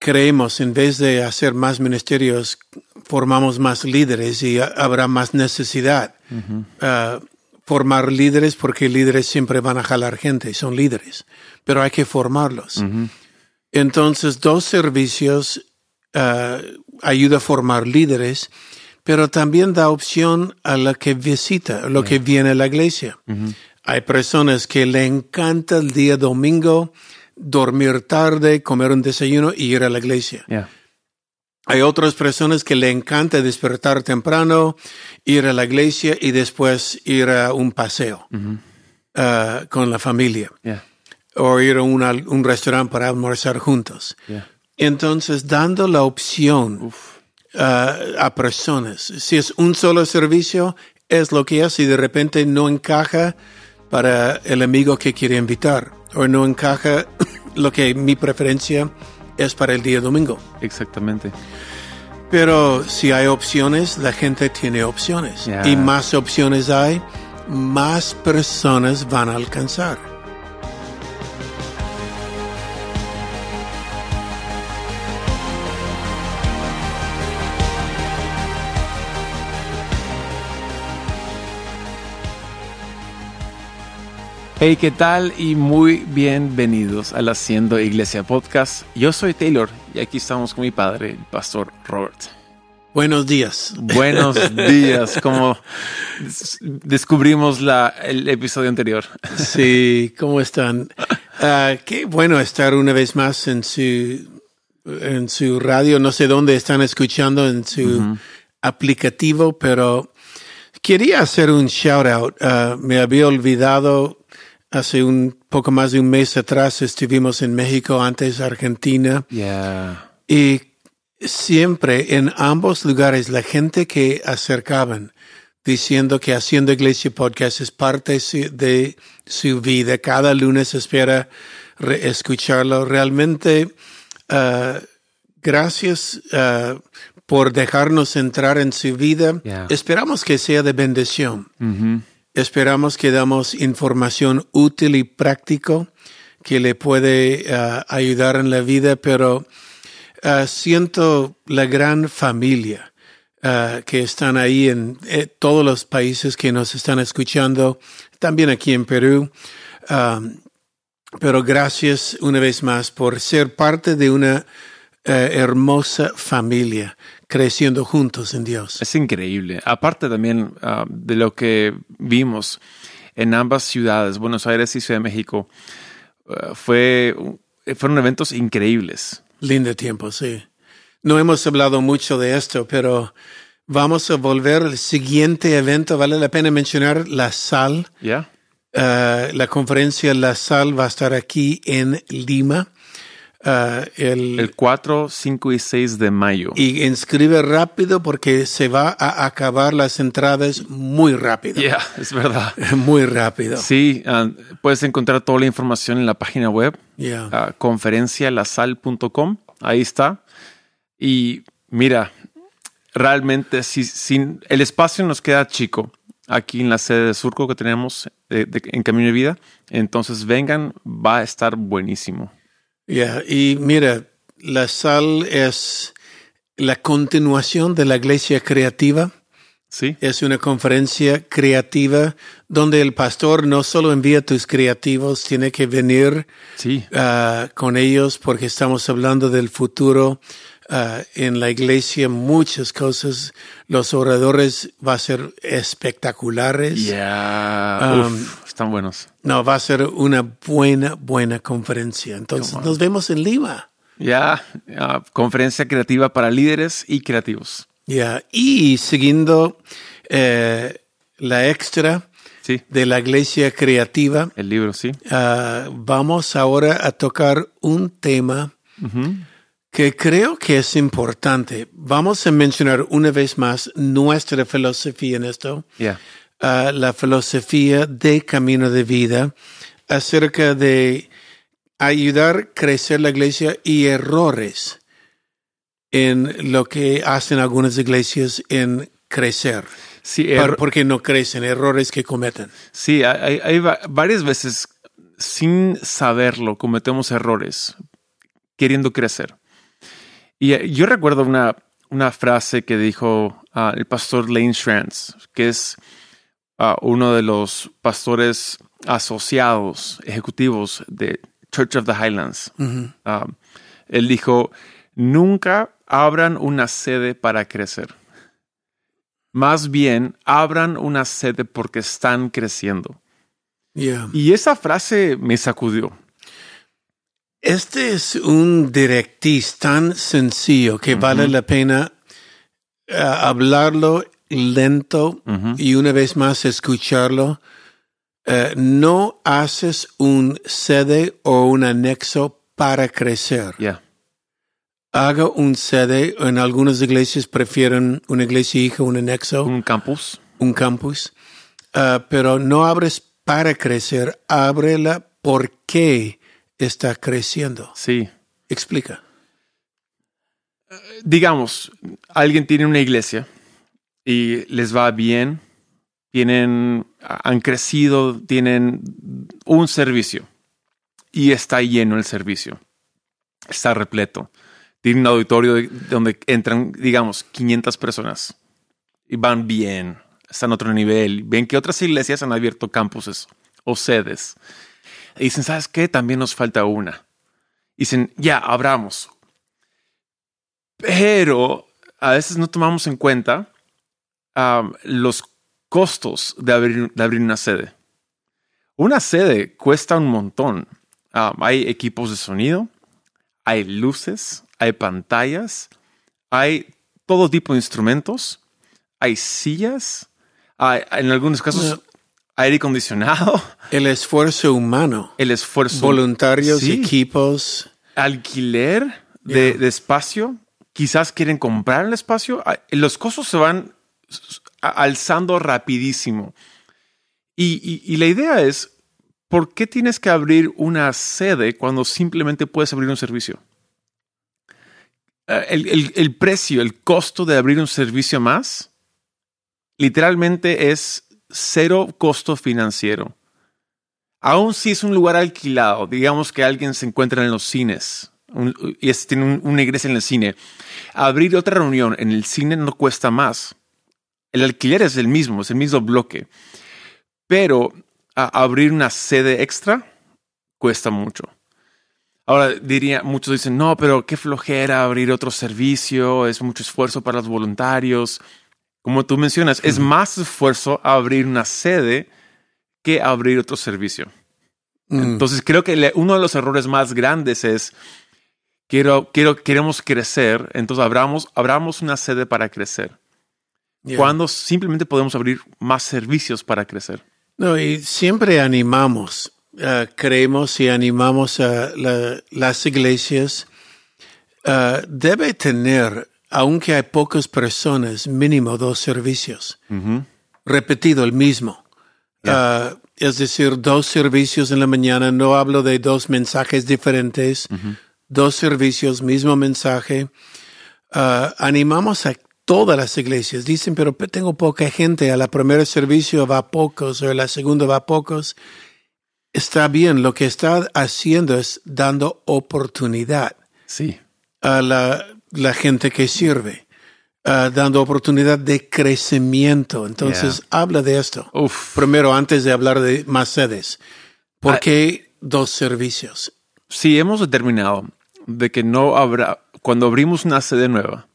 creemos, en vez de hacer más ministerios, formamos más líderes y habrá más necesidad. Uh, formar líderes porque líderes siempre van a jalar gente, son líderes, pero hay que formarlos. Entonces, dos servicios uh, ayuda a formar líderes, pero también da opción a la que visita, a lo que viene a la iglesia. Hay personas que le encanta el día domingo dormir tarde, comer un desayuno y ir a la iglesia. Hay otras personas que le encanta despertar temprano, ir a la iglesia y después ir a un paseo uh, con la familia. O ir a un restaurante para almorzar juntos. Entonces, dando la opción uh, a personas, si es un solo servicio, es lo que es y de repente no encaja para el amigo que quiere invitar o no encaja lo que mi preferencia es para el día domingo. Exactamente. Pero si hay opciones, la gente tiene opciones. Y más opciones hay, más personas van a alcanzar. Hey, ¿qué tal? Y muy bienvenidos al Haciendo Iglesia Podcast. Yo soy Taylor y aquí estamos con mi padre, el pastor Robert. Buenos días. Buenos días, como descubrimos la, el episodio anterior. Sí, ¿cómo están? Uh, qué bueno estar una vez más en su, en su radio. No sé dónde están escuchando en su aplicativo, pero quería hacer un shout out. Uh, me había olvidado Hace un poco más de un mes atrás estuvimos en México, antes Argentina. Y siempre en ambos lugares la gente que acercaban diciendo que haciendo Iglesia Podcast es parte de su vida. Cada lunes espera escucharlo. Realmente, uh, gracias uh, por dejarnos entrar en su vida. Esperamos que sea de bendición. Mm-hmm. Esperamos que damos información útil y práctico que le puede uh, ayudar en la vida, pero uh, siento la gran familia uh, que están ahí en eh, todos los países que nos están escuchando, también aquí en Perú. Pero gracias una vez más por ser parte de una hermosa familia creciendo juntos en Dios. Es increíble. Aparte también ah, de lo que vimos en ambas ciudades, Buenos Aires y Ciudad de México, ah, fue, fueron eventos increíbles. Lindo tiempo, sí. No hemos hablado mucho de esto, pero vamos a volver al siguiente evento. Vale la pena mencionar la sal. Ya. Ah, la conferencia La Sal va a estar aquí en Lima. Uh, el, el 4, 5 y 6 de mayo. Y inscribe rápido porque se va a acabar las entradas muy rápido. Ya, es verdad. muy rápido. Sí, uh, puedes encontrar toda la información en la página web, yeah. uh, conferencialasal.com. Ahí está. Y mira, realmente si, si, el espacio nos queda chico aquí en la sede de Surco que tenemos de, de, en Camino de Vida, entonces vengan, va a estar buenísimo. Yeah, y mira, la sal es la continuación de la iglesia creativa. Sí. Es una conferencia creativa donde el pastor no solo envía tus creativos, tiene que venir sí. uh, con ellos porque estamos hablando del futuro. Uh, en la iglesia muchas cosas. Los oradores va a ser espectaculares. Yeah. Um, están buenos. No, va a ser una buena, buena conferencia. Entonces, nos vemos en Lima. Ya, conferencia creativa para líderes y creativos. Ya, y siguiendo eh, la extra sí. de la iglesia creativa. El libro, sí. Uh, vamos ahora a tocar un tema uh -huh. que creo que es importante. Vamos a mencionar una vez más nuestra filosofía en esto. Yeah la filosofía de camino de vida acerca de ayudar a crecer la iglesia y errores en lo que hacen algunas iglesias en crecer. Sí, er porque no crecen, errores que cometen. Sí, hay, hay varias veces sin saberlo cometemos errores queriendo crecer. Y eh, yo recuerdo una, una frase que dijo ah, el pastor Lane Strands, que es uno de los pastores asociados ejecutivos de Church of the Highlands. Ah, él dijo, nunca abran una sede para crecer. Más bien, abran una sede porque están creciendo. Y esa frase me sacudió. Este es un directriz tan sencillo que vale la pena eh, hablarlo lento y una vez más escucharlo. Eh, no haces un sede o un anexo para crecer. Haga un sede. En algunas iglesias prefieren una iglesia hija, un anexo. Un campus. Un campus. Eh, pero no abres para crecer, ábrela porque está creciendo. Sí. Explica. Digamos, alguien tiene una iglesia y les va bien, tienen, han crecido, tienen un servicio y está lleno el servicio. Está repleto. Tiene un auditorio donde entran, digamos, 500 personas y van bien, están a otro nivel. Ven que otras iglesias han abierto campuses o sedes y dicen, ¿sabes qué? También nos falta una. Y dicen, ya, abramos. Pero a veces no tomamos en cuenta los costos de abrir, de abrir, una sede. Una sede cuesta un montón. hay equipos de sonido, hay luces, hay pantallas, hay todo tipo de instrumentos, hay sillas, hay, en algunos casos aire acondicionado. El esfuerzo humano. El esfuerzo. Voluntarios, equipos. Alquiler de, espacio. Quizás quieren comprar el espacio. Los costos se van alzando rapidísimo. Y, la idea es, ¿por qué tienes que abrir una sede cuando simplemente puedes abrir un servicio? Ah, el, el precio, el costo de abrir un servicio más, literalmente es cero costo financiero. Aún si es un lugar alquilado, digamos que alguien se encuentra en los cines y tiene una iglesia en el cine, abrir otra reunión en el cine no cuesta más. El alquiler es el mismo, es el mismo bloque. Pero abrir una sede extra cuesta mucho. Ahora diría, muchos dicen, no, pero qué flojera abrir otro servicio, es mucho esfuerzo para los voluntarios como tú mencionas, es más esfuerzo abrir una sede que abrir otro servicio. Mm. Entonces creo que uno de los errores más grandes es quiero, quiero, queremos crecer, entonces abramos, abramos una sede para crecer. Cuando simplemente podemos abrir más servicios para crecer. No, y siempre animamos, uh, creemos y animamos a las iglesias. Uh, debe tener aunque hay pocas personas, mínimo dos servicios. Repetido el mismo. Ah, es decir, dos servicios en la mañana. No hablo de dos mensajes diferentes. Dos servicios, mismo mensaje. Animamos a todas las iglesias. Dicen, pero tengo poca gente. A la primera servicio va pocos, o a la segunda va pocos. Está bien. Lo que está haciendo es dando oportunidad. Sí. A la, la gente que sirve, uh, dando oportunidad de crecimiento. Entonces, habla de esto. Primero, antes de hablar de más sedes. ¿Por ah, qué dos servicios? Sí, hemos determinado de que no habrá, cuando abrimos una sede nueva,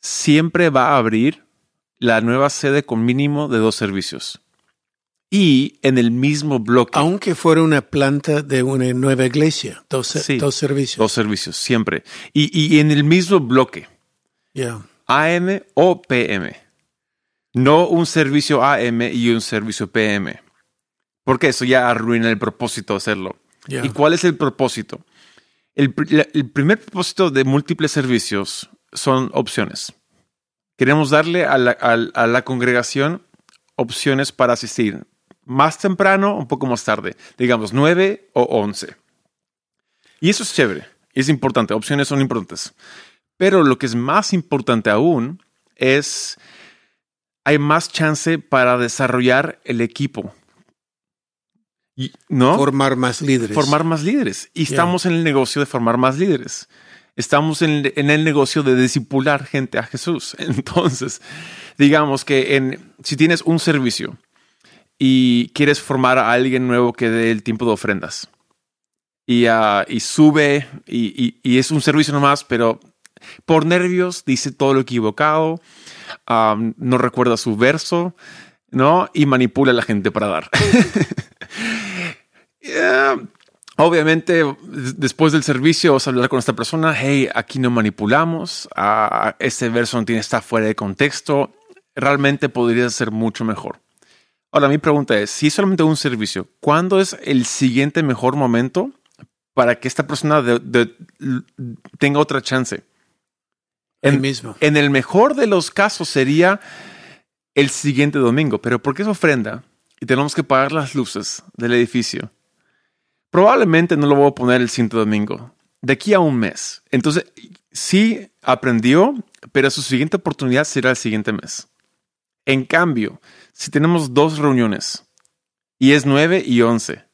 siempre va a abrir la nueva sede con mínimo de dos servicios. Y en el mismo bloque. Aunque fuera una planta de una nueva iglesia, dos, dos servicios. Dos servicios, siempre. Y, en el mismo bloque. AM o PM. No un servicio AM y un servicio PM. Porque eso ya arruina el propósito de hacerlo. ¿Y cuál es el propósito? El, primer propósito de múltiples servicios son opciones. Queremos darle a la, a la congregación opciones para asistir más temprano, un poco más tarde, digamos 9 o 11. Y eso es chévere, es importante, opciones son importantes. Pero lo que es más importante aún es, hay más chance para desarrollar el equipo. ¿No? Formar más líderes. Formar más líderes. Y estamos en el negocio de formar más líderes. Estamos en, el negocio de discipular gente a Jesús. Entonces, digamos que en, si tienes un servicio y quieres formar a alguien nuevo que dé el tiempo de ofrendas y, uh, y sube y, y, es un servicio nomás, pero por nervios dice todo lo equivocado, um, no recuerda su verso, ¿no? Y manipula a la gente para dar. Obviamente, después del servicio vas a hablar con esta persona, hey, aquí no manipulamos, ah, este verso no tiene, está fuera de contexto, realmente podría ser mucho mejor. Ahora, mi pregunta es, si es solamente un servicio, ¿cuándo es el siguiente mejor momento para que esta persona tenga otra chance? En, mismo. En el mejor de los casos sería el siguiente domingo, pero porque es ofrenda y tenemos que pagar las luces del edificio Probablemente no lo voy a poner el siguiente domingo, de aquí a un mes. Entonces, sí aprendió, pero su siguiente oportunidad será el siguiente mes. En cambio, si tenemos dos reuniones y es 9 y 11,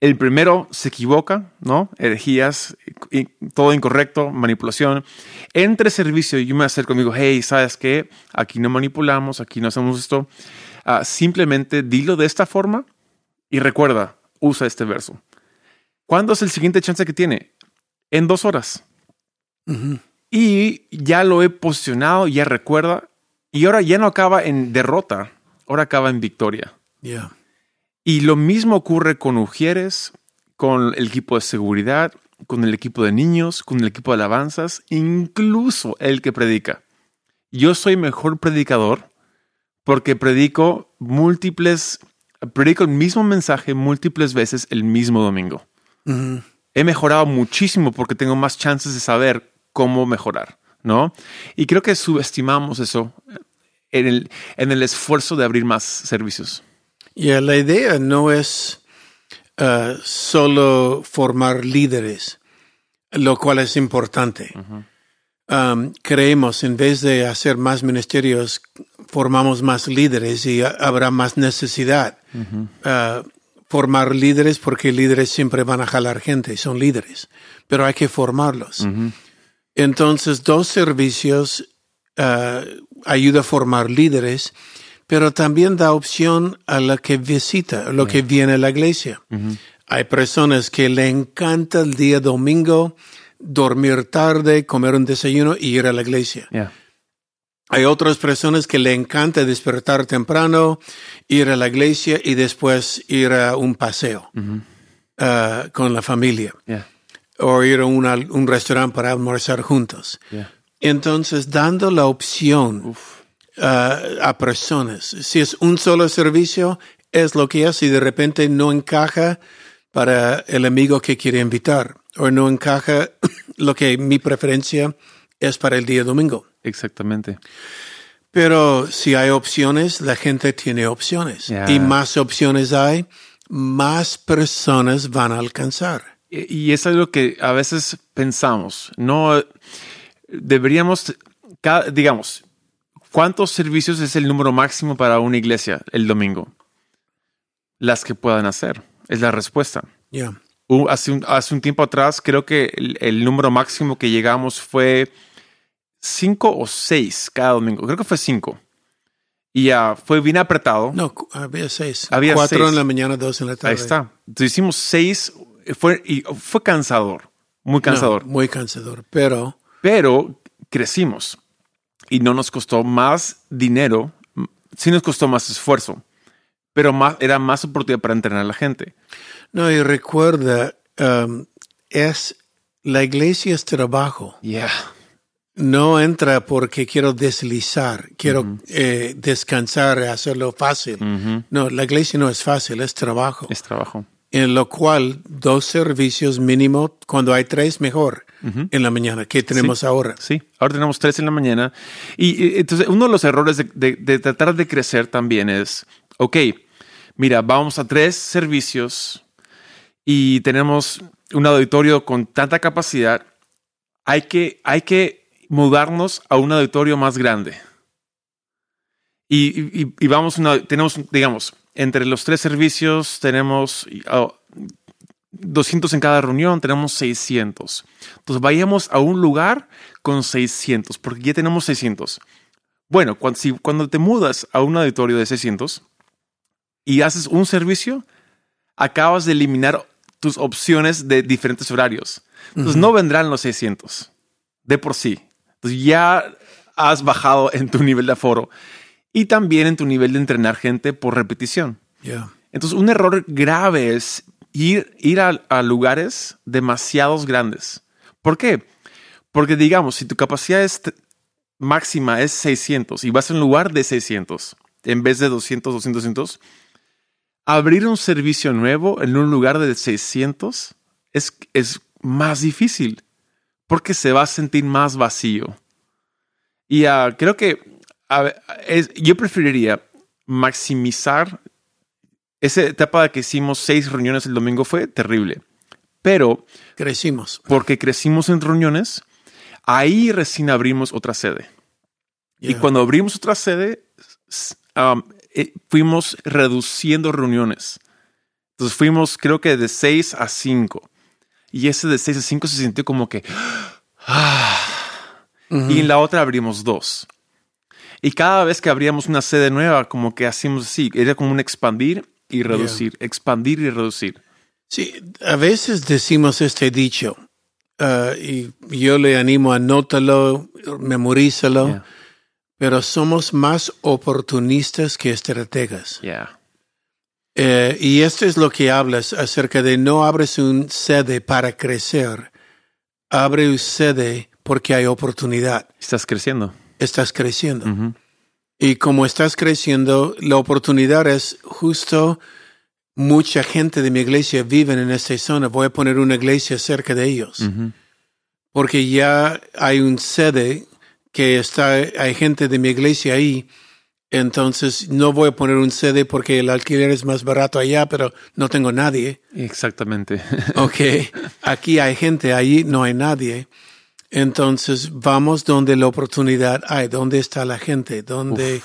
el primero se equivoca, ¿no? Herejías, todo incorrecto, manipulación. Entre servicio, yo me acerco conmigo, hey, ¿sabes qué? Aquí no manipulamos, aquí no hacemos esto. Ah, simplemente dilo de esta forma y recuerda, usa este verso. ¿Cuándo es el siguiente chance que tiene? En dos horas. Y ya lo he posicionado, ya recuerda. Y ahora ya no acaba en derrota, ahora acaba en victoria. Y lo mismo ocurre con Ujieres, con el equipo de seguridad, con el equipo de niños, con el equipo de alabanzas, incluso el que predica. Yo soy mejor predicador porque predico múltiples predico el mismo mensaje múltiples veces el mismo domingo. He mejorado muchísimo porque tengo más chances de saber cómo mejorar, ¿no? Y creo que subestimamos eso en el, en el esfuerzo de abrir más servicios. Y la idea no es uh, solo formar líderes, lo cual es importante. Um, creemos, en vez de hacer más ministerios, formamos más líderes y habrá más necesidad. Uh, formar líderes porque líderes siempre van a jalar gente, son líderes, pero hay que formarlos. Entonces, dos servicios uh, ayuda a formar líderes, pero también da opción a la que visita, a lo que viene a la iglesia. Hay personas que le encanta el día domingo dormir tarde, comer un desayuno y ir a la iglesia. Hay otras personas que le encanta despertar temprano, ir a la iglesia y después ir a un paseo uh, con la familia. O ir a un restaurante para almorzar juntos. Entonces, dando la opción uh, a personas, si es un solo servicio, es lo que es y de repente no encaja para el amigo que quiere invitar o no encaja lo que mi preferencia es para el día domingo. Exactamente. Pero si hay opciones, la gente tiene opciones. Y más opciones hay, más personas van a alcanzar. Y, es algo que a veces pensamos. No deberíamos, digamos, ¿cuántos servicios es el número máximo para una iglesia el domingo? Las que puedan hacer. Es la respuesta. Hace, un, hace un tiempo atrás, creo que el número máximo que llegamos fue cinco o seis cada domingo. Creo que fue cinco. Y ya fue bien apretado. No, había seis. Había Cuatro en la mañana, dos en la tarde. Ahí está. Entonces hicimos seis. Fue, y fue cansador. Muy cansador. muy cansador. Pero. Pero crecimos. Y no nos costó más dinero. Sí nos costó más esfuerzo. Pero más, era más oportunidad para entrenar a la gente. No, y recuerda, um, es la iglesia es trabajo. Yeah no entra porque quiero deslizar, quiero eh, descansar, hacerlo fácil. No, la iglesia no es fácil, es trabajo. Es trabajo. En lo cual, dos servicios mínimo, cuando hay tres, mejor en la mañana, que tenemos ahora. Sí, ahora tenemos tres en la mañana. Y, entonces, uno de los errores de, de tratar de crecer también es, ok, mira, vamos a tres servicios y tenemos un auditorio con tanta capacidad. Hay que, hay que mudarnos a un auditorio más grande. Y, vamos, tenemos, digamos, entre los tres servicios tenemos, oh, 200 en cada reunión, tenemos 600. Entonces vayamos a un lugar con 600, porque ya tenemos 600. Bueno, cuando, si, cuando te mudas a un auditorio de 600 y haces un servicio, acabas de eliminar tus opciones de diferentes horarios. Entonces no vendrán los 600 de por sí. Entonces ya has bajado en tu nivel de aforo y también en tu nivel de entrenar gente por repetición. Entonces un error grave es ir, ir a, lugares demasiados grandes. ¿Por qué? Porque digamos, si tu capacidad máxima es 600 y vas a un lugar de 600 en vez de 200, 200, 200, abrir un servicio nuevo en un lugar de 600 es, es más difícil porque se va a sentir más vacío. Y uh, creo que es, yo preferiría maximizar esa etapa de que hicimos seis reuniones el domingo fue terrible. Pero crecimos. Porque crecimos en reuniones, ahí recién abrimos otra sede. Y cuando abrimos otra sede, um, eh, fuimos reduciendo reuniones. Entonces fuimos, creo que de seis a cinco. Y ese de seis a cinco se sintió como que. Ah, y en la otra abrimos dos. Y cada vez que abríamos una sede nueva, como que hacíamos así, era como un expandir y reducir, expandir y reducir. Sí, a veces decimos este dicho uh, y yo le animo, anótalo, memorízalo, pero somos más oportunistas que estrategas. Eh, y esto es lo que hablas acerca de no abres un sede para crecer, abre un sede porque hay oportunidad. Estás creciendo. Estás creciendo. Y como estás creciendo, la oportunidad es justo mucha gente de mi iglesia vive en esta zona. Voy a poner una iglesia cerca de ellos. Porque ya hay un sede que está, hay gente de mi iglesia ahí. Entonces no voy a poner un sede porque el alquiler es más barato allá, pero no tengo nadie. Exactamente. ok. Aquí hay gente, ahí no hay nadie. Entonces vamos donde la oportunidad hay, donde está la gente, donde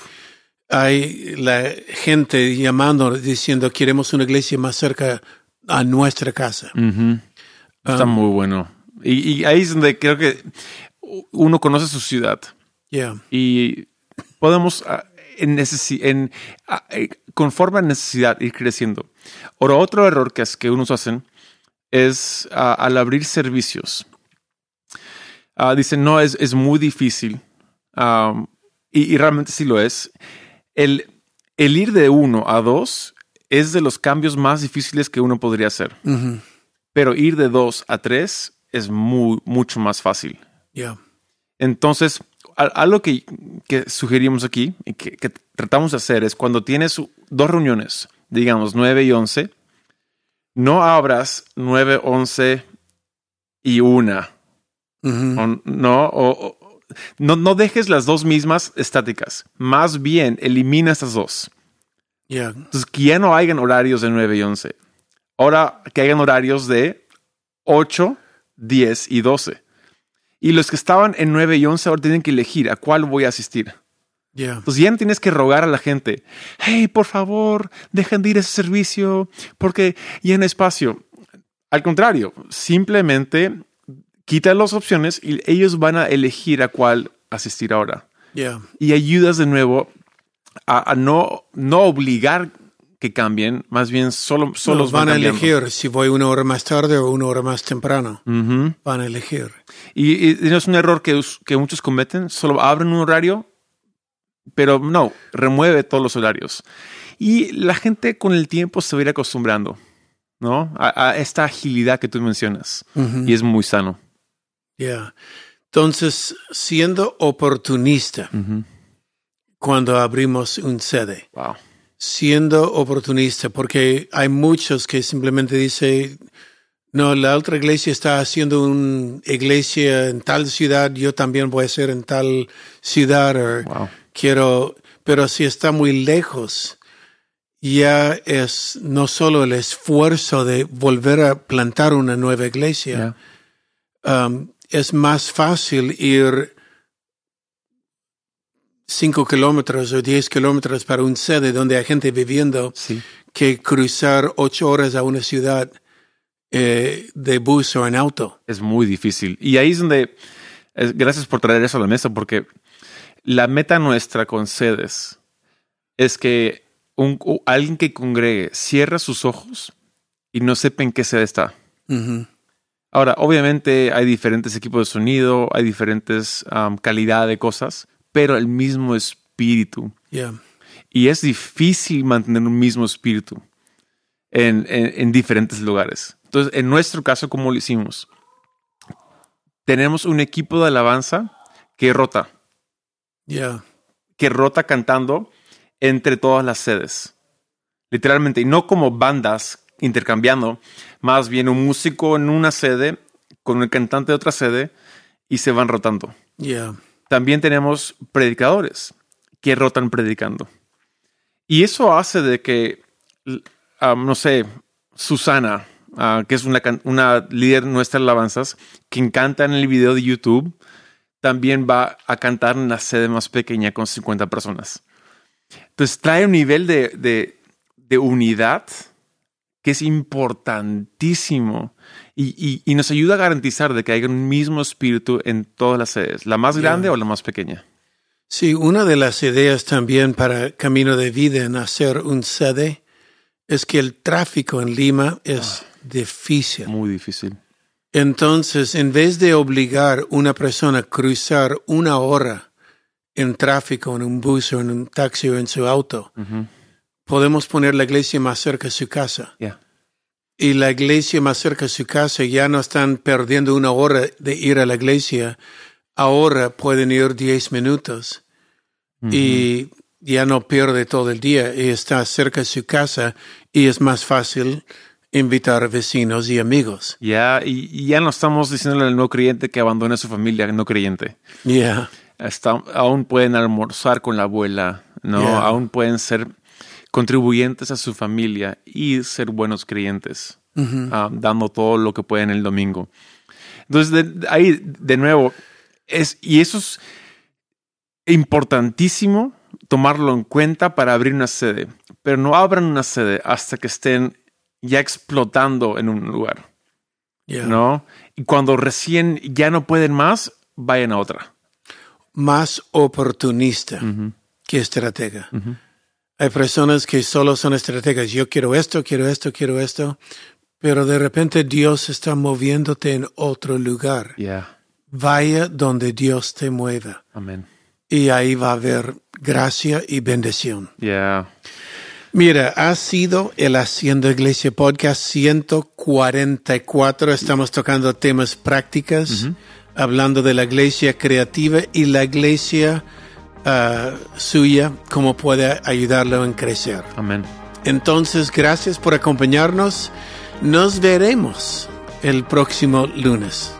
hay la gente llamando, diciendo queremos una iglesia más cerca a nuestra casa. Está um, muy bueno. Y, ahí es donde creo que uno conoce su ciudad. Y podemos, ah, en, en ah, eh, conforme a necesidad, ir creciendo. Ahora, otro error que, es, que unos hacen es ah, al abrir servicios dicen, no, es, es muy difícil. y, realmente sí lo es. El, el ir de uno a dos es de los cambios más difíciles que uno podría hacer. Pero ir de dos a tres es muy, mucho más fácil. Entonces, algo que, que, sugerimos aquí y que, que, tratamos de hacer es cuando tienes dos reuniones, digamos nueve y once, no abras nueve, once y una no, o, no, no dejes las dos mismas estáticas. Más bien, elimina estas dos. Entonces, que ya no hayan horarios de 9 y 11. Ahora que hayan horarios de 8, 10 y 12. Y los que estaban en 9 y 11 ahora tienen que elegir a cuál voy a asistir. Entonces ya no tienes que rogar a la gente, hey, por favor, dejen de ir a ese servicio porque ya en espacio. Al contrario, simplemente quita las opciones y ellos van a elegir a cuál asistir ahora. Y ayudas de nuevo a, no, no obligar que cambien, más bien solo, solo van, a elegir si voy una hora más tarde o una hora más temprano. Van a elegir. Y, no es un error que, que muchos cometen, solo abren un horario, pero no, remueve todos los horarios. Y la gente con el tiempo se va a ir acostumbrando, ¿no? A, esta agilidad que tú mencionas. Y es muy sano. Ya. Entonces, siendo oportunista, cuando abrimos un sede, siendo oportunista, porque hay muchos que simplemente dicen, no, la otra iglesia está haciendo una iglesia en tal ciudad, yo también voy a ser en tal ciudad, quiero, pero si está muy lejos, ya es no solo el esfuerzo de volver a plantar una nueva iglesia, um, es más fácil ir cinco kilómetros o diez kilómetros para un sede donde hay gente viviendo que cruzar ocho horas a una ciudad eh, de bus o en auto. Es muy difícil. Y ahí es donde, gracias por traer eso a la mesa, porque la meta nuestra con sedes es que un, alguien que congregue cierre sus ojos y no sepa en qué sede está. Ahora, obviamente hay diferentes equipos de sonido, hay diferentes um, calidad de cosas, pero el mismo espíritu. Y es difícil mantener un mismo espíritu en, diferentes lugares. Entonces, en nuestro caso, ¿cómo lo hicimos? Tenemos un equipo de alabanza que rota. Que rota cantando entre todas las sedes. Literalmente, y no como bandas intercambiando, más bien un músico en una sede con un cantante de otra sede y se van rotando. También tenemos predicadores que rotan predicando. Y eso hace de que, ah, no sé, Susana, ah, que es una, una líder nuestra alabanzas, quien canta en el video de YouTube, también va a cantar en la sede más pequeña con 50 personas. Entonces trae un nivel de, unidad que es importantísimo y, nos ayuda a garantizar de que haya un mismo espíritu en todas las sedes, la más grande o la más pequeña. Sí, una de las ideas también para Camino de Vida en hacer un sede es que el tráfico en Lima es ah. difícil. Muy difícil. Entonces, en vez de obligar una persona a cruzar una hora en tráfico, en un bus o en un taxi o en su auto, podemos poner la iglesia más cerca de su casa. Y la iglesia más cerca de su casa ya no están perdiendo una hora de ir a la iglesia, ahora pueden ir 10 minutos y ya no pierde todo el día y está cerca de su casa y es más fácil invitar a vecinos y amigos. Ya, y, ya no estamos diciéndole al no creyente que abandone a su familia no creyente. Ya. aún pueden almorzar con la abuela, ¿no? Aún pueden ser contribuyentes a su familia y ser buenos creyentes, ah, dando todo lo que pueden el domingo. Entonces, ahí, de nuevo, es, y eso es importantísimo tomarlo en cuenta para abrir una sede, pero no abran una sede hasta que estén ya explotando en un lugar. ¿No? Y cuando recién ya no pueden más, vayan a otra. Más oportunista que estratega. Hay personas que solo son estrategas. Yo quiero esto, quiero esto, quiero esto. Pero de repente Dios está moviéndote en otro lugar. Vaya donde Dios te mueva. Amén. Y ahí va a haber gracia y bendición. Yeah. Mira, ha sido el Haciendo Iglesia Podcast 144. Estamos tocando temas prácticas, hablando de la iglesia creativa y la iglesia uh, suya, cómo puede ayudarlo en crecer. Amén. Entonces, gracias por acompañarnos. Nos veremos el próximo lunes.